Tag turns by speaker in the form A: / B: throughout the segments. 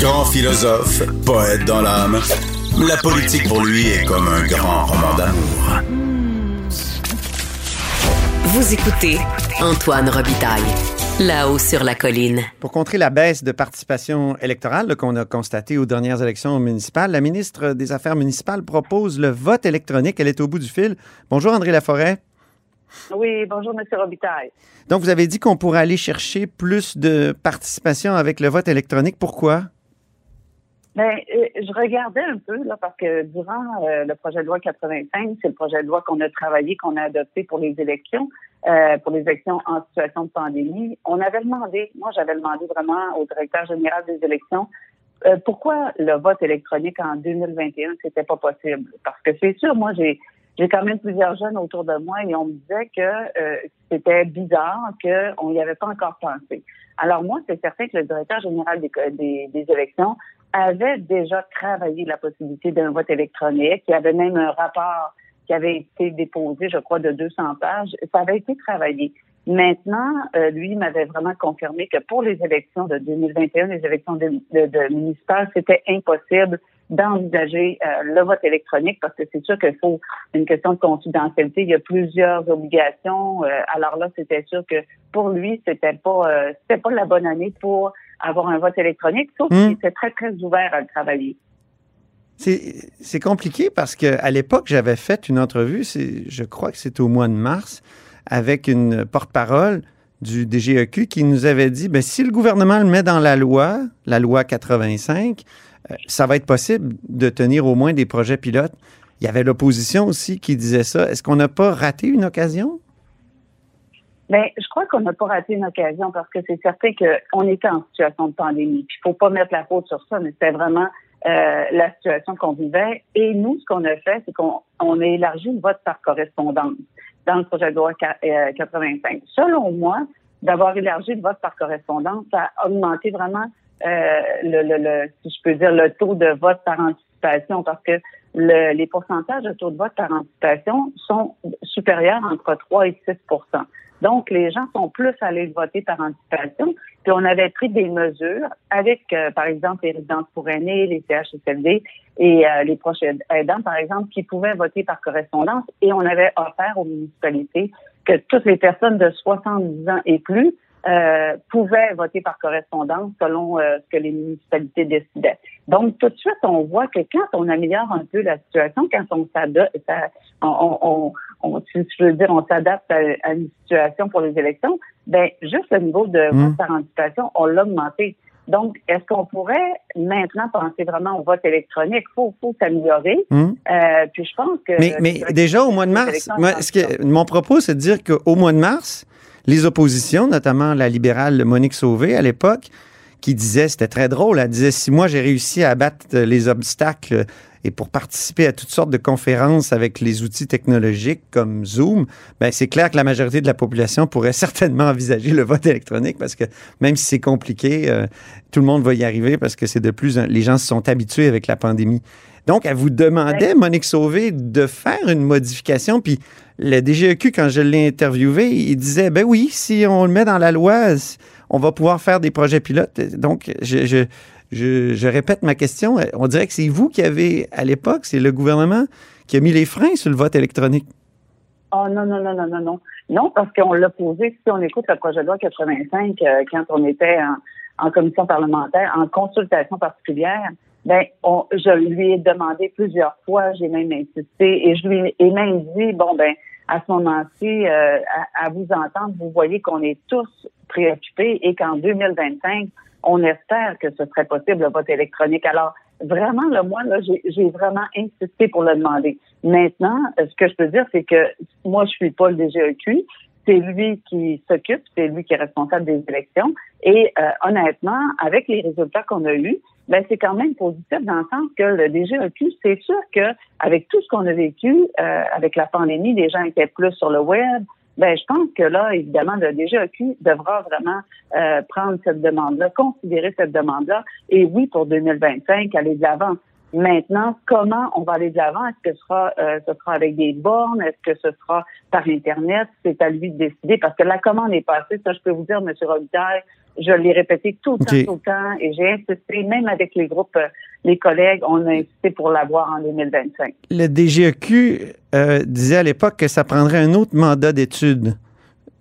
A: Grand philosophe, poète dans l'âme, la politique pour lui est comme un grand roman d'amour.
B: Vous écoutez Antoine Robitaille, là-haut sur la colline.
C: Pour contrer la baisse de participation électorale qu'on a constatée aux dernières élections municipales, la ministre des Affaires municipales propose le vote électronique. Elle est au bout du fil. Bonjour André Laforêt.
D: Oui, bonjour M. Robitaille.
C: Donc vous avez dit qu'on pourrait aller chercher plus de participation avec le vote électronique. Pourquoi?
D: Ben, euh, je regardais un peu là parce que durant euh, le projet de loi 85, c'est le projet de loi qu'on a travaillé, qu'on a adopté pour les élections, euh, pour les élections en situation de pandémie. On avait demandé, moi j'avais demandé vraiment au directeur général des élections pourquoi le vote électronique en 2021 c'était pas possible? Parce que c'est sûr, moi j'ai j'ai quand même plusieurs jeunes autour de moi et on me disait que c'était bizarre qu'on n'y avait pas encore pensé. Alors moi, c'est certain que le directeur général des, des, des élections avait déjà travaillé la possibilité d'un vote électronique. Il y avait même un rapport qui avait été déposé, je crois, de 200 pages. Ça avait été travaillé. Maintenant, euh, lui m'avait vraiment confirmé que pour les élections de 2021, les élections de, de, municipales, c'était impossible d'envisager euh, le vote électronique parce que c'est sûr qu'il faut une question de confidentialité. Il y a plusieurs obligations. Euh, alors là, c'était sûr que pour lui, c'était pas c'était pas la bonne année pour avoir un vote électronique, sauf qu'il était très, très ouvert à le travailler.
C: C'est compliqué parce qu'à l'époque, j'avais fait une entrevue, je crois que c'était au mois de mars, avec une porte-parole du DGEQ qui nous avait dit ben, si le gouvernement le met dans la loi, la loi 85, euh, ça va être possible de tenir au moins des projets pilotes. Il y avait l'opposition aussi qui disait ça. Est-ce qu'on n'a pas raté une occasion?
D: Mais je crois qu'on n'a pas raté une occasion parce que c'est certain qu'on était en situation de pandémie. Il faut pas mettre la faute sur ça, mais c'était vraiment euh, la situation qu'on vivait. Et nous, ce qu'on a fait, c'est qu'on on a élargi le vote par correspondance dans le projet de loi 85. Euh, Selon moi, d'avoir élargi le vote par correspondance, ça a augmenté vraiment euh, le, le, le, si je peux dire, le taux de vote par anticipation parce que le, les pourcentages de taux de vote par anticipation sont supérieurs entre 3 et 6 donc, les gens sont plus allés voter par anticipation. Puis on avait pris des mesures avec, euh, par exemple, les résidences pour aînés, les CHSLD et euh, les proches aidants, par exemple, qui pouvaient voter par correspondance. Et on avait offert aux municipalités que toutes les personnes de 70 ans et plus euh, pouvaient voter par correspondance selon euh, ce que les municipalités décidaient. Donc, tout de suite, on voit que quand on améliore un peu la situation, quand on s'adapte, on, on, si je veux dire, on s'adapte à, une situation pour les élections, ben juste le niveau de mmh. vote par anticipation, on l'a augmenté. Donc, est-ce qu'on pourrait maintenant penser vraiment au vote électronique? Il faut, faut s'améliorer.
C: Mmh.
D: Euh, puis je pense que...
C: Mais, mais déjà, au mois de mars, ce que, mon propos, c'est de dire qu'au mois de mars, les oppositions, notamment la libérale Monique Sauvé à l'époque, qui disait, c'était très drôle, elle disait, si moi j'ai réussi à battre les obstacles et pour participer à toutes sortes de conférences avec les outils technologiques comme Zoom, ben c'est clair que la majorité de la population pourrait certainement envisager le vote électronique parce que même si c'est compliqué, euh, tout le monde va y arriver parce que c'est de plus, les gens se sont habitués avec la pandémie. Donc, elle vous demandait, Monique Sauvé, de faire une modification. Puis le DGEQ, quand je l'ai interviewé, il disait, ben oui, si on le met dans la loi, on va pouvoir faire des projets pilotes. Donc, je, je, répète ma question. On dirait que c'est vous qui avez, à l'époque, c'est le gouvernement qui a mis les freins sur le vote électronique.
D: Oh non, non, non, non, non, non. Non, parce qu'on l'a posé, si on écoute le projet de loi 85, euh, quand on était en commission parlementaire, en consultation particulière, ben, on, je lui ai demandé plusieurs fois, j'ai même insisté, et je lui ai même dit, bon, ben, à ce moment-ci, euh, à, vous entendre, vous voyez qu'on est tous préoccupés et qu'en 2025, on espère que ce serait possible le vote électronique. Alors, vraiment, le moi, là, j'ai vraiment insisté pour le demander. Maintenant, ce que je peux dire, c'est que moi, je suis pas le DGEQ. C'est lui qui s'occupe, c'est lui qui est responsable des élections. Et euh, honnêtement, avec les résultats qu'on a eus, ben c'est quand même positif dans le sens que le DGEQ, c'est sûr que avec tout ce qu'on a vécu euh, avec la pandémie, les gens étaient plus sur le web. Ben, je pense que là, évidemment, le DGEQ devra vraiment euh, prendre cette demande-là, considérer cette demande-là, et oui, pour 2025, aller de l'avant. Maintenant, comment on va aller de l'avant? Est-ce que ce sera, euh, ce sera avec des bornes? Est-ce que ce sera par Internet? C'est à lui de décider parce que la commande est passée. Ça, je peux vous dire, M. Robitaille, je l'ai répété tout le temps, tout le temps, et j'ai insisté, même avec les groupes, les collègues, on a insisté pour l'avoir en 2025.
C: Le DGEQ euh, disait à l'époque que ça prendrait un autre mandat d'étude.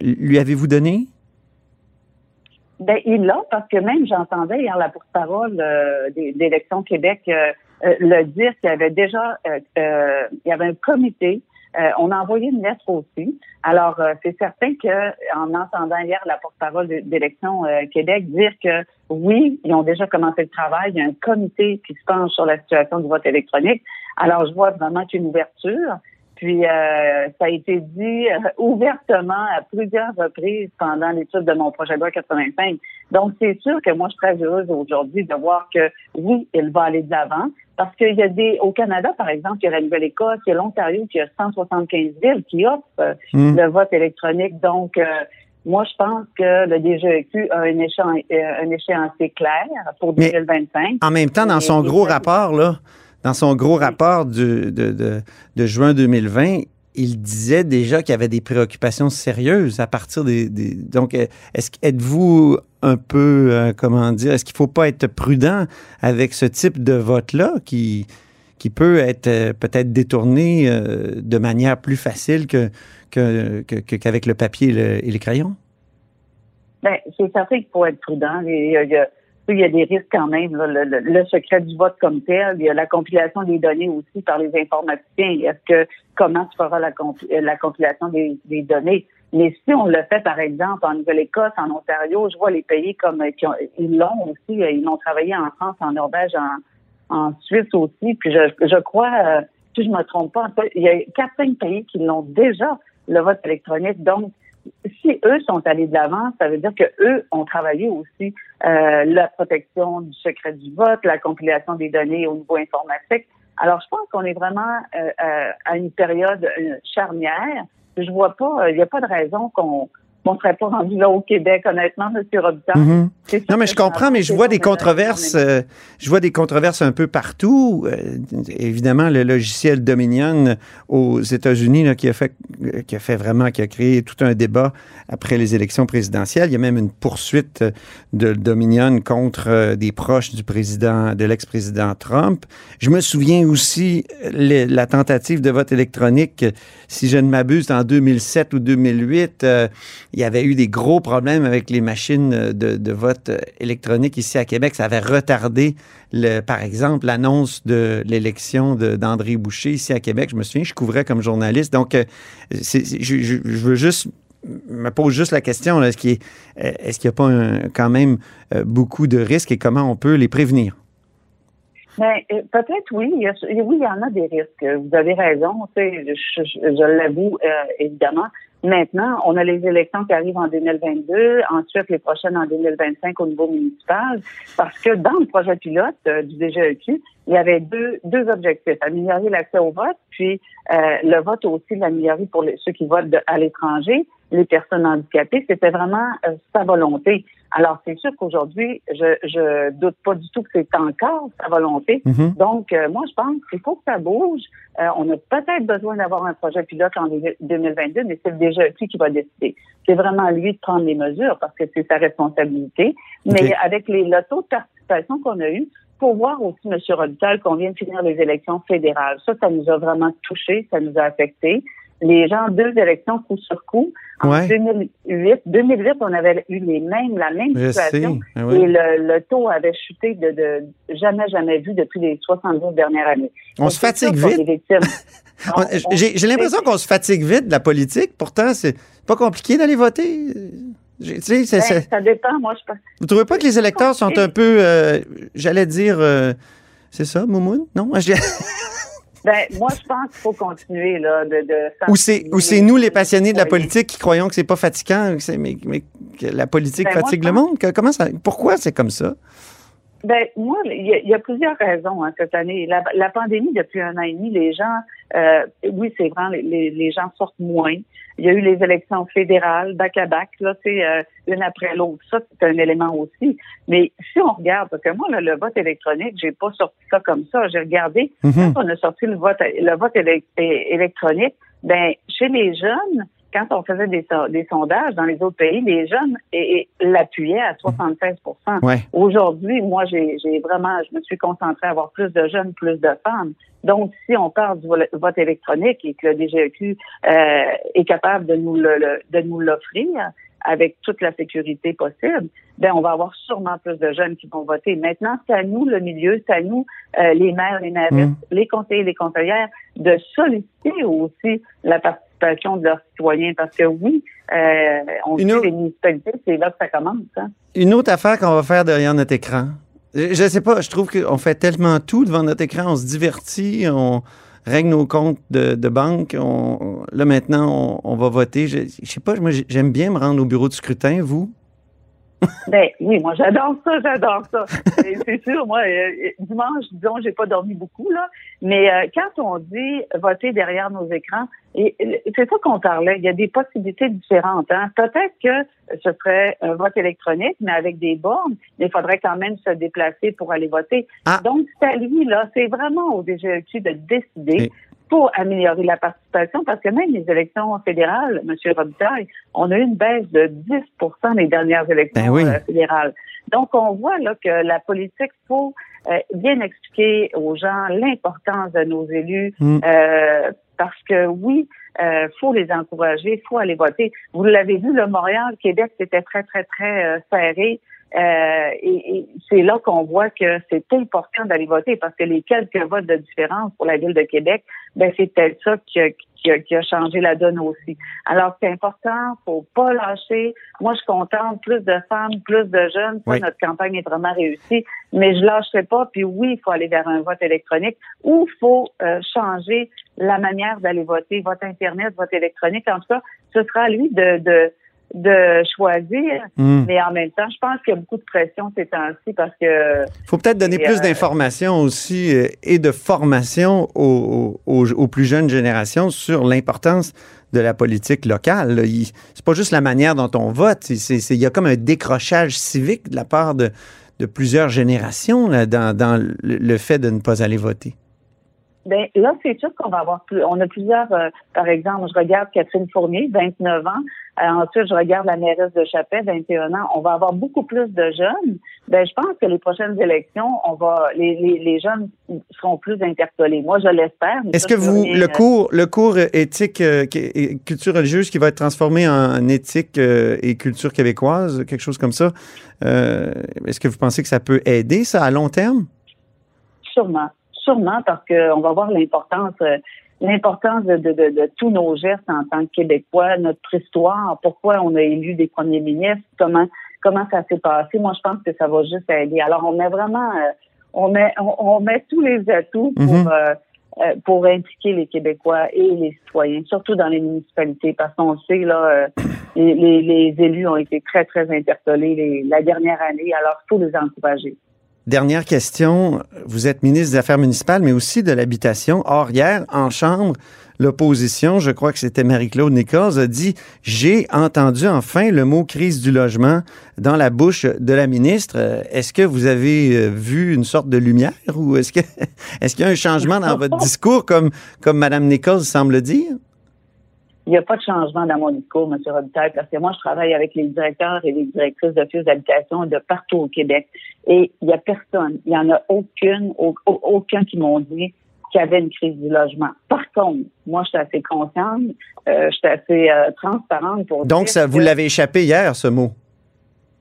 C: Lui avez-vous donné?
D: Ben, il l'a, parce que même j'entendais hier la porte-parole euh, d'Élections Québec euh, euh, le dire qu'il y avait déjà il y avait un comité. On a envoyé une lettre aussi. Alors, c'est certain que en entendant hier la porte-parole d'Élections Québec dire que oui, ils ont déjà commencé le travail, il y a un comité qui se penche sur la situation du vote électronique. Alors, je vois vraiment une ouverture. Puis euh, ça a été dit euh, ouvertement à plusieurs reprises pendant l'étude de mon projet de loi 85. Donc c'est sûr que moi je suis très heureuse aujourd'hui de voir que oui, il va aller de l'avant parce qu'il y a des au Canada par exemple, il y a la Nouvelle-Écosse, il y a l'Ontario qui a 175 villes qui offrent euh, hmm. le vote électronique. Donc moi, je pense que le DGEQ a un, échéancier, un échéancier clair pour 2025.
C: en même temps, dans son gros rapport, là, dans son gros rapport de, de, juin 2020, il disait déjà qu'il y avait des préoccupations sérieuses à partir des. donc, est-ce êtes-vous un peu, euh, comment dire, est-ce qu'il ne faut pas être prudent avec ce type de vote-là qui, qui peut être euh, peut-être détourné euh, de manière plus facile que, qu'avec le papier et, les crayons?
D: Bien, c'est certain qu'il faut être prudent. Il y a, il y a des risques quand même. le, secret du vote comme tel, il y a la compilation des données aussi par les informaticiens. Est-ce que comment tu feras la, la compilation des, données? Mais si on le fait, par exemple, en Nouvelle-Écosse, en Ontario, je vois les pays comme qui ils l'ont aussi, ils l'ont travaillé en France, en Norvège, en, Suisse aussi. Puis je, je crois, euh, si je me trompe pas, il y a quatre, cinq pays qui l'ont déjà le vote électronique. Donc, si eux sont allés de l'avant, ça veut dire que eux ont travaillé aussi euh, la protection du secret du vote, la compilation des données au niveau informatique. Alors, je pense qu'on est vraiment euh, euh, à une période charnière. Je vois pas, il n'y a pas de raison qu'on on ne serait pas rendu là au Québec, honnêtement, M. Robitaille.
C: Mhm. Non, mais je comprends, mais je vois des controverses. Euh, je vois des controverses un peu partout. Euh, évidemment, le logiciel Dominion aux États-Unis qui a fait qui a fait vraiment, qui a créé tout un débat après les élections présidentielles. Il y a même une poursuite de Dominion contre euh, des proches du président, de l'ex-président Trump. Je me souviens aussi la tentative de vote électronique, si je ne m'abuse, en 2007 ou 2008 il y avait eu des gros problèmes avec les machines de, vote électronique ici à Québec. Ça avait retardé, le, par exemple, l'annonce de l'élection d'André Boucher ici à Québec. Je me souviens, je couvrais comme journaliste. Donc, euh, je, veux juste me pose juste la question, est-ce qu'il n'y a pas quand même euh, beaucoup de risques et comment on peut les prévenir?
D: Ben, euh, peut-être oui. Oui, il y en a des risques. Vous avez raison. Je, je l'avoue, évidemment. Maintenant, on a les élections qui arrivent en 2022, ensuite les prochaines en 2025 au niveau municipal, parce que dans le projet pilote euh, du DGEQ, il y avait deux, deux objectifs, améliorer l'accès au vote, puis euh, le vote aussi l'améliorer pour ceux qui votent à l'étranger, les personnes handicapées, c'était vraiment euh, sa volonté. Alors, c'est sûr qu'aujourd'hui, je, je doute pas du tout que c'est encore sa volonté. Mhm. Donc, euh, moi, je pense qu'il faut que ça bouge. Euh, on a peut-être besoin d'avoir un projet pilote en 2022, mais c'est déjà lui qui va décider. C'est vraiment lui de prendre les mesures parce que c'est sa responsabilité. Mais avec les, le taux de participation qu'on a eu, pour voir aussi, M. Rodital, qu'on vient de finir les élections fédérales. Ça, ça nous a vraiment touché, ça nous a affecté les gens, deux élections coup sur coup. En 2008, 2008, on avait eu les mêmes, la même situation. Ah et le, taux avait chuté de, jamais, jamais vu depuis les 70 dernières années.
C: On se fatigue vite. J'ai l'impression qu'on se fatigue vite de la politique. Pourtant, c'est pas compliqué d'aller voter.
D: Ben, ça dépend, moi, je pense.
C: Vous trouvez pas que les électeurs sont un peu, euh, j'allais dire, euh, c'est ça, Moumoun? Non?
D: Ben, moi, je pense qu'il faut continuer là, de. de
C: ou c'est nous, les passionnés de la politique, qui croyons que c'est pas fatigant, mais, mais, que la politique ben, fatigue le monde? comment ça, pourquoi c'est comme ça?
D: Ben moi, il y, a plusieurs raisons hein, cette année. La, pandémie depuis un an et demi, les gens, euh, oui, c'est vrai, les, les, gens sortent moins. Il y a eu les élections fédérales, bac à bac, là, c'est euh, une après l'autre. Ça, c'est un élément aussi. Mais si on regarde, parce que moi, le vote électronique, j'ai pas sorti ça comme ça. J'ai regardé
C: Mhm.
D: quand on a sorti le vote, le vote électronique. Ben chez les jeunes, quand on faisait des, so- des sondages dans les autres pays, les jeunes l'appuyaient à 76
C: Ouais.
D: Aujourd'hui, moi, j'ai vraiment, je me suis concentrée à avoir plus de jeunes, plus de femmes. Donc, si on parle du vote électronique et que le DGEQ euh, est capable de nous le, le- de nous l'offrir avec toute la sécurité possible, ben on va avoir sûrement plus de jeunes qui vont voter. Maintenant, c'est à nous, le milieu, c'est à nous, euh, les maires, les maires,
C: Mm.
D: les conseillers, les conseillères, de solliciter aussi la participation de leurs citoyens. Parce que oui, euh, on
C: Une
D: sait
C: autre-
D: les municipalités, c'est là que ça commence. Hein?
C: Une autre affaire qu'on va faire derrière notre écran. Je je sais pas, je trouve qu'on fait tellement tout devant notre écran, on se divertit, on règle nos comptes de, de banque. On, là, maintenant, on, on va voter. Je, je sais pas, moi, j'aime bien me rendre au bureau de scrutin, vous?
D: Ben oui, moi j'adore ça, j'adore ça. C'est sûr, moi, euh, dimanche, disons, j'ai pas dormi beaucoup, là. Mais euh, quand on dit voter derrière nos écrans, et et c'est ça qu'on parlait, il y a des possibilités différentes. Hein. Peut-être que ce serait un vote électronique, mais avec des bornes, mais il faudrait quand même se déplacer pour aller voter.
C: Ah.
D: Donc, c'est à lui, là, c'est vraiment au DGEQ de décider
C: Et-
D: pour améliorer la participation, parce que même les élections fédérales, M. Robitaille, on a eu une baisse de 10 les dernières élections
C: Ben oui.
D: euh, fédérales. Donc, on voit là que la politique, faut euh, bien expliquer aux gens l'importance de nos élus,
C: Mm.
D: euh, parce que oui, euh, faut les encourager, faut aller voter. Vous l'avez vu, le Montréal, Québec, c'était très, très, très euh, serré. Euh, et, et c'est là qu'on voit que c'est important d'aller voter parce que les quelques votes de différence pour la ville de Québec, ben c'est peut-être ça qui a, qui, a, qui a changé la donne aussi. Alors c'est important, faut pas lâcher. Moi je suis contente, plus de femmes, plus de jeunes. Ça,
C: Oui.
D: notre campagne est vraiment réussie, mais je lâcherai pas. Puis oui, il faut aller vers un vote électronique ou il faut euh, changer la manière d'aller voter, vote internet, vote électronique. En tout cas, ce sera à lui de, de de choisir,
C: Hmm.
D: mais en même temps, je pense qu'il y a beaucoup de pression ces temps-ci parce que
C: faut peut-être donner plus
D: euh,
C: d'informations aussi euh, et de formation aux, aux- aux plus jeunes générations sur l'importance de la politique locale. Il- C'est pas juste la manière dont on vote, il y a comme un décrochage civique de la part de, de plusieurs générations là, dans, le fait de ne pas aller voter.
D: Ben là, c'est sûr qu'on va avoir plus. On a plusieurs, euh, par exemple, je regarde Catherine Fournier, 29 ans. Euh, ensuite, je regarde la mairesse de Chapet, 21 ans. On va avoir beaucoup plus de jeunes. Ben, je pense que les prochaines élections, on va, les, les, les jeunes seront plus interpellés. Moi, je l'espère.
C: Est-ce que vous, le
D: euh,
C: cours, le cours éthique, euh, et culture religieuse qui va être transformé en éthique et culture québécoise, quelque chose comme ça, est-ce que vous pensez que ça peut aider ça à long terme?
D: Sûrement, sûrement, parce qu'on va voir l'importance, euh, l'importance de, de, de, de tous nos gestes en tant que Québécois, notre histoire, pourquoi on a élu des premiers ministres, comment comment ça s'est passé. Moi, je pense que ça va juste aider. Alors, on met vraiment, euh, on met on, on met tous les atouts pour
C: Mhm.
D: euh, euh, pour impliquer les Québécois et les citoyens, surtout dans les municipalités, parce qu'on sait là, les, les, les élus ont été très très interpellés les- la dernière année. Alors, il faut les encourager.
C: Dernière question. Vous êtes ministre des Affaires municipales, mais aussi de l'habitation. Or, hier, en Chambre, l'opposition, je crois que c'était Marie-Claude Nichols, a dit J'ai entendu enfin le mot crise du logement dans la bouche de la ministre. Est-ce que vous avez euh, vu une sorte de lumière ou est-ce que est-ce qu'il y a un changement dans votre discours, comme, comme Mme Nichols semble dire?
D: Il n'y a pas de changement dans mon discours, M. Robitaille, parce que moi, je travaille avec les directeurs et les directrices d'office d'habitation de partout au Québec. Et il n'y a personne, il n'y en a aucune, au- au- aucun qui m'ont dit qu'il y avait une crise du logement. Par contre, moi, je suis assez consciente, euh, je suis assez euh, transparente pour
C: Donc,
D: dire
C: ça, vous
D: que-
C: l'avez échappé hier, ce mot?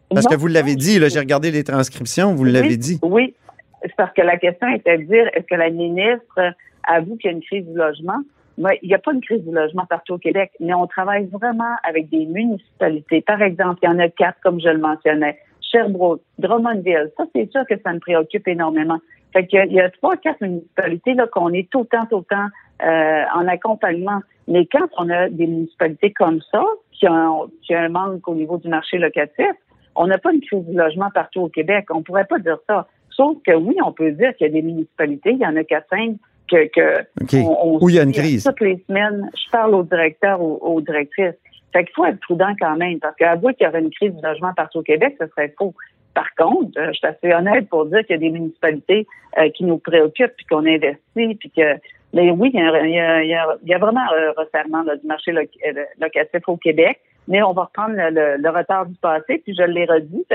C: Parce
D: Non,
C: que vous l'avez dit, là, j'ai regardé les transcriptions, vous l'avez dit.
D: Oui, c'est parce que la question était de dire est-ce que la ministre avoue qu'il y a une crise du logement? Il n'y a pas une crise du logement partout au Québec, mais on travaille vraiment avec des municipalités. Par exemple, il y en a quatre, comme je le mentionnais. Sherbrooke, Drummondville, ça, c'est sûr que ça me préoccupe énormément. Fait qu'il y a trois, quatre municipalités là qu'on est tout le temps, tout le temps euh, en accompagnement. Mais quand on a des municipalités comme ça, qui ont, qui ont un manque au niveau du marché locatif, on n'a pas une crise du logement partout au Québec. On pourrait pas dire ça. Sauf que oui, on peut dire qu'il y a des municipalités, il y en a quatre, cinq, que, que
C: où il y a une crise?
D: Toutes les semaines, je parle aux directeurs ou aux, directrices. Fait qu'il faut être prudent quand même, parce qu'avouer qu'il y aurait une crise du logement partout au Québec, ce serait faux. Par contre, euh, je suis assez honnête pour dire qu'il y a des municipalités euh, qui nous préoccupent, puis qu'on investit, puis que mais oui, il y a, il y a, vraiment un resserrement du marché euh, locatif au Québec, mais on va reprendre le, retard du passé, puis je l'ai redit,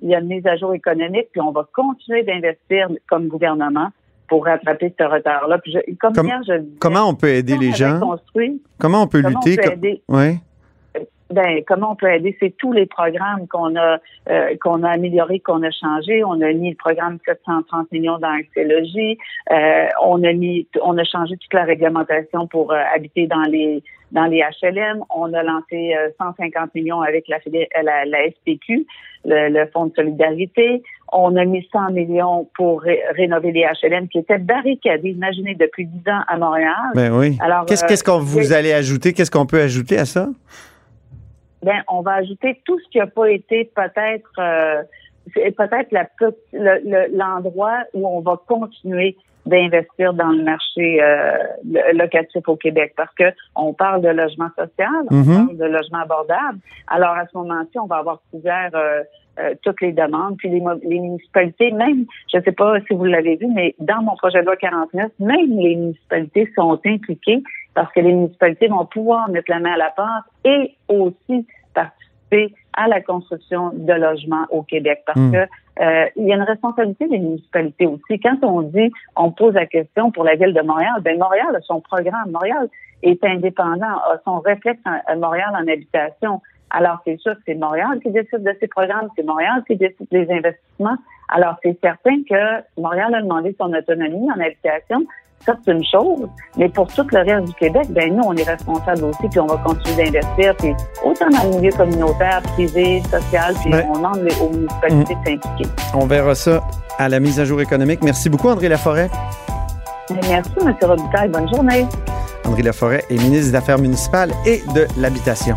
D: il y a une mise à jour économique, puis on va continuer d'investir comme gouvernement pour rattraper ce retard-là.
C: comment on peut aider les gens? Comment on peut lutter?
D: oui ben, comment on peut aider? C'est tous les programmes qu'on a euh, qu'on a améliorés, qu'on a changés. On a mis le programme 730 millions dans Euh, on a mis, on a changé toute la réglementation pour euh, habiter dans les dans les HLM. On a lancé 150 euh, millions avec la, la, la SPQ, le, Fonds de solidarité. On a mis 100 millions pour rénover les HLM qui étaient barricadés, imaginez, depuis 10 ans à Montréal.
C: Ben oui. Alors, qu'est-ce, qu'on vous allez ajouter? Qu'est-ce qu'on peut ajouter à ça?
D: ben on va ajouter tout ce qui n'a pas été peut-être euh, peut-être l'endroit où on va continuer d'investir dans le marché euh, locatif au Québec parce que on parle de logement social, on mm-hmm. parle de logement abordable. Alors à ce moment-ci, on va avoir couvert euh, toutes les demandes, puis les, les municipalités, même, je ne sais pas si vous l'avez vu, mais dans mon projet de loi 49, même les municipalités sont impliquées parce que les municipalités vont pouvoir mettre la main à la pâte et aussi participer à la construction de logements au Québec parce hmm. que euh, il y a une responsabilité des municipalités aussi. Quand on dit, on pose la question pour la ville de Montréal, ben Montréal a son programme. Montréal est indépendant, a son réflexe à Montréal en habitation. Alors, c'est sûr que c'est Montréal qui décide de ses programmes, c'est Montréal qui décide des investissements. Alors, c'est certain que Montréal a demandé son autonomie en habitation, ça, c'est une chose. Mais pour tout le reste du Québec, ben nous, on est responsables aussi, puis on va continuer d'investir, puis autant dans le milieu communautaire, privé, social, puis on demande aux municipalités de s'impliquer.
C: On verra ça à la mise à jour économique. Merci beaucoup, André Laforêt.
D: Merci, M. Robitaille. Bonne journée.
C: André Laforêt est ministre des Affaires municipales et de l'Habitation.